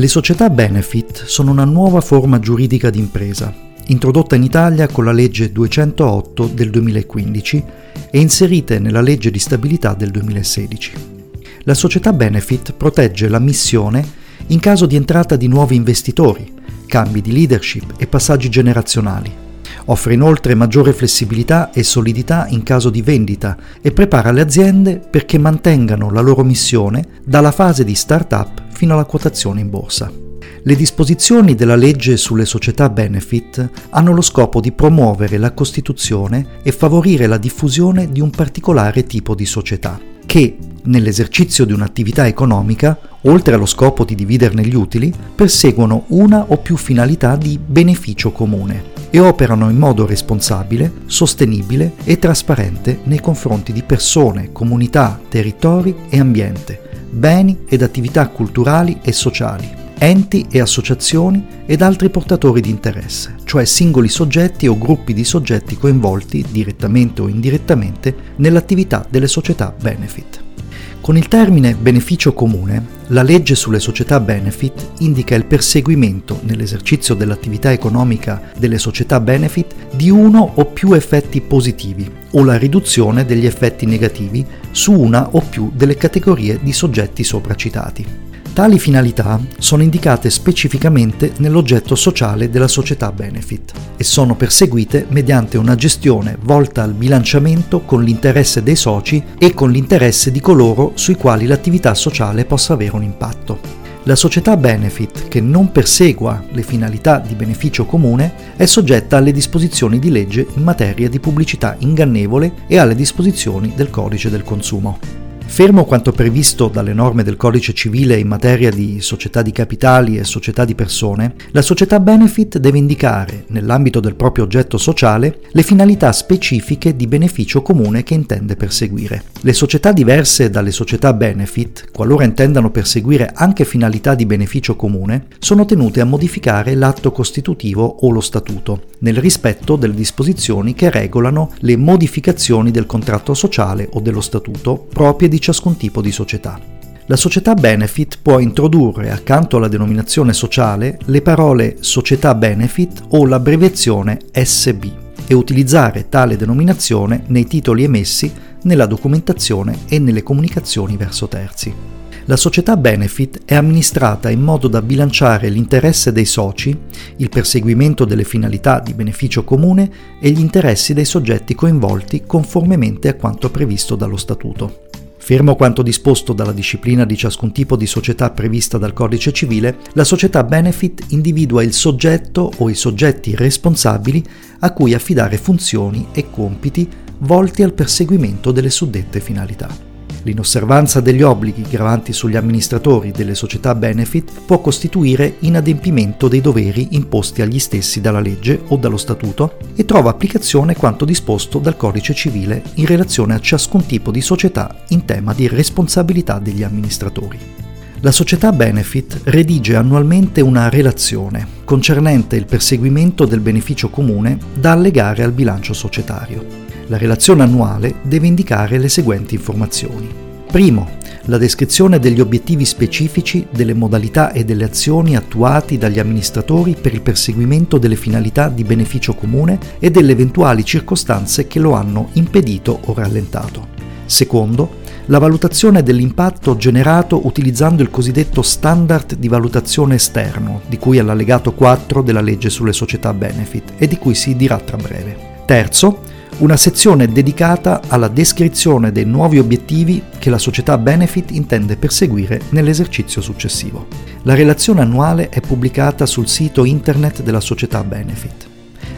Le società benefit sono una nuova forma giuridica di impresa, introdotta in Italia con la legge 208 del 2015 e inserite nella legge di stabilità del 2016. La società benefit protegge la missione in caso di entrata di nuovi investitori, cambi di leadership e passaggi generazionali. Offre inoltre maggiore flessibilità e solidità in caso di vendita e prepara le aziende perché mantengano la loro missione dalla fase di start-up fino alla quotazione in borsa. Le disposizioni della legge sulle società benefit hanno lo scopo di promuovere la costituzione e favorire la diffusione di un particolare tipo di società, che, nell'esercizio di un'attività economica, oltre allo scopo di dividerne gli utili, perseguono una o più finalità di beneficio comune e operano in modo responsabile, sostenibile e trasparente nei confronti di persone, comunità, territori e ambiente beni ed attività culturali e sociali, enti e associazioni ed altri portatori di interesse, cioè singoli soggetti o gruppi di soggetti coinvolti, direttamente o indirettamente, nell'attività delle società benefit. Con il termine beneficio comune, la legge sulle società benefit indica il perseguimento nell'esercizio dell'attività economica delle società benefit di uno o più effetti positivi o la riduzione degli effetti negativi su una o più delle categorie di soggetti sopracitati. Tali finalità sono indicate specificamente nell'oggetto sociale della società benefit e sono perseguite mediante una gestione volta al bilanciamento con l'interesse dei soci e con l'interesse di coloro sui quali l'attività sociale possa avere un impatto. La società benefit che non persegua le finalità di beneficio comune è soggetta alle disposizioni di legge in materia di pubblicità ingannevole e alle disposizioni del codice del consumo. Fermo quanto previsto dalle norme del codice civile in materia di società di capitali e società di persone, la società benefit deve indicare, nell'ambito del proprio oggetto sociale, le finalità specifiche di beneficio comune che intende perseguire. Le società diverse dalle società benefit, qualora intendano perseguire anche finalità di beneficio comune, sono tenute a modificare l'atto costitutivo o lo statuto, nel rispetto delle disposizioni che regolano le modificazioni del contratto sociale o dello statuto proprie di ciascun tipo di società. La società benefit può introdurre accanto alla denominazione sociale le parole società benefit o l'abbreviazione SB e utilizzare tale denominazione nei titoli emessi, nella documentazione e nelle comunicazioni verso terzi. La società benefit è amministrata in modo da bilanciare l'interesse dei soci, il perseguimento delle finalità di beneficio comune e gli interessi dei soggetti coinvolti conformemente a quanto previsto dallo Statuto. Fermo quanto disposto dalla disciplina di ciascun tipo di società prevista dal codice civile, la società benefit individua il soggetto o i soggetti responsabili a cui affidare funzioni e compiti volti al perseguimento delle suddette finalità. L'inosservanza degli obblighi gravanti sugli amministratori delle società benefit può costituire inadempimento dei doveri imposti agli stessi dalla legge o dallo statuto e trova applicazione quanto disposto dal codice civile in relazione a ciascun tipo di società in tema di responsabilità degli amministratori. La società Benefit redige annualmente una relazione concernente il perseguimento del beneficio comune da allegare al bilancio societario. La relazione annuale deve indicare le seguenti informazioni. Primo, la descrizione degli obiettivi specifici, delle modalità e delle azioni attuati dagli amministratori per il perseguimento delle finalità di beneficio comune e delle eventuali circostanze che lo hanno impedito o rallentato. Secondo, la valutazione dell'impatto generato utilizzando il cosiddetto standard di valutazione esterno, di cui è l'allegato 4 della legge sulle società benefit e di cui si dirà tra breve. Terzo, una sezione dedicata alla descrizione dei nuovi obiettivi che la società Benefit intende perseguire nell'esercizio successivo. La relazione annuale è pubblicata sul sito internet della società Benefit.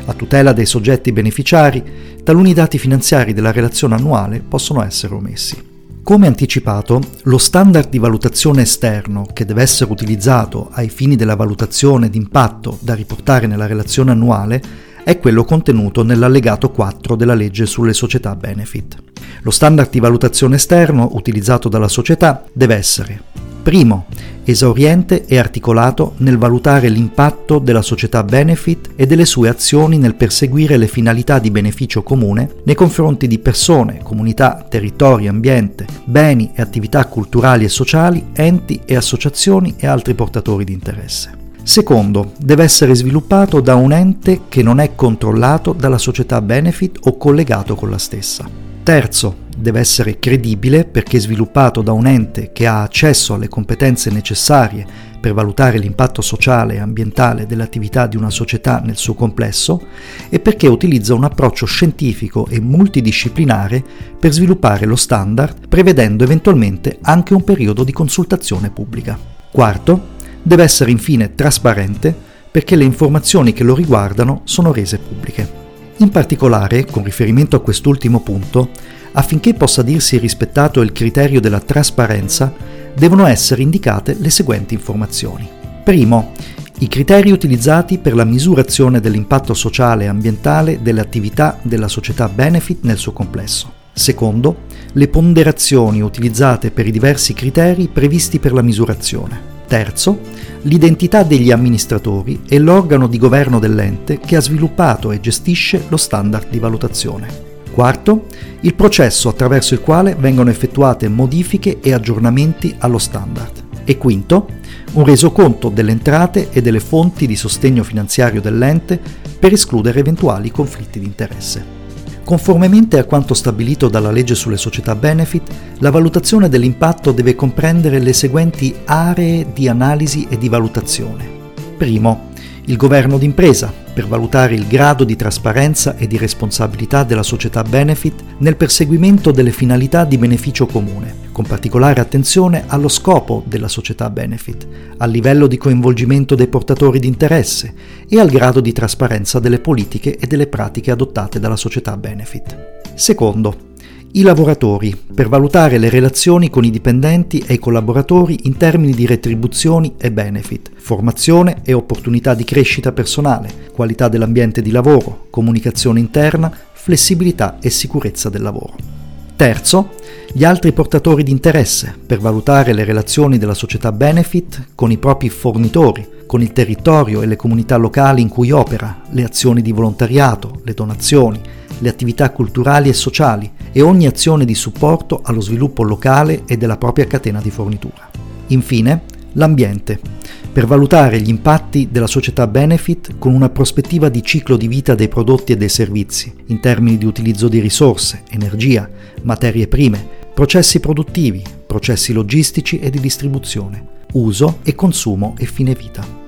A tutela dei soggetti beneficiari, taluni dati finanziari della relazione annuale possono essere omessi. Come anticipato, lo standard di valutazione esterno che deve essere utilizzato ai fini della valutazione d'impatto da riportare nella relazione annuale è quello contenuto nell'allegato 4 della legge sulle società benefit. Lo standard di valutazione esterno utilizzato dalla società deve essere Primo, esauriente e articolato nel valutare l'impatto della società benefit e delle sue azioni nel perseguire le finalità di beneficio comune nei confronti di persone, comunità, territori, ambiente, beni e attività culturali e sociali, enti e associazioni e altri portatori di interesse. Secondo, deve essere sviluppato da un ente che non è controllato dalla società benefit o collegato con la stessa. Terzo, deve essere credibile perché sviluppato da un ente che ha accesso alle competenze necessarie per valutare l'impatto sociale e ambientale dell'attività di una società nel suo complesso e perché utilizza un approccio scientifico e multidisciplinare per sviluppare lo standard, prevedendo eventualmente anche un periodo di consultazione pubblica. Quarto, deve essere infine trasparente perché le informazioni che lo riguardano sono rese pubbliche. In particolare, con riferimento a quest'ultimo punto, affinché possa dirsi rispettato il criterio della trasparenza, devono essere indicate le seguenti informazioni. Primo, i criteri utilizzati per la misurazione dell'impatto sociale e ambientale delle attività della società Benefit nel suo complesso. Secondo, le ponderazioni utilizzate per i diversi criteri previsti per la misurazione. Terzo, l'identità degli amministratori e l'organo di governo dell'ente che ha sviluppato e gestisce lo standard di valutazione. Quarto, il processo attraverso il quale vengono effettuate modifiche e aggiornamenti allo standard. E quinto, un resoconto delle entrate e delle fonti di sostegno finanziario dell'ente per escludere eventuali conflitti di interesse. Conformemente a quanto stabilito dalla legge sulle società benefit, la valutazione dell'impatto deve comprendere le seguenti aree di analisi e di valutazione. Primo, il governo d'impresa, per valutare il grado di trasparenza e di responsabilità della società benefit nel perseguimento delle finalità di beneficio comune, con particolare attenzione allo scopo della società benefit, al livello di coinvolgimento dei portatori di interesse e al grado di trasparenza delle politiche e delle pratiche adottate dalla società benefit. Secondo, i lavoratori per valutare le relazioni con i dipendenti e i collaboratori in termini di retribuzioni e benefit, formazione e opportunità di crescita personale, qualità dell'ambiente di lavoro, comunicazione interna, flessibilità e sicurezza del lavoro. Terzo, gli altri portatori di interesse per valutare le relazioni della società benefit con i propri fornitori, con il territorio e le comunità locali in cui opera, le azioni di volontariato, le donazioni, le attività culturali e sociali e ogni azione di supporto allo sviluppo locale e della propria catena di fornitura. Infine, l'ambiente, per valutare gli impatti della società benefit con una prospettiva di ciclo di vita dei prodotti e dei servizi, in termini di utilizzo di risorse, energia, materie prime, processi produttivi, processi logistici e di distribuzione, uso e consumo e fine vita.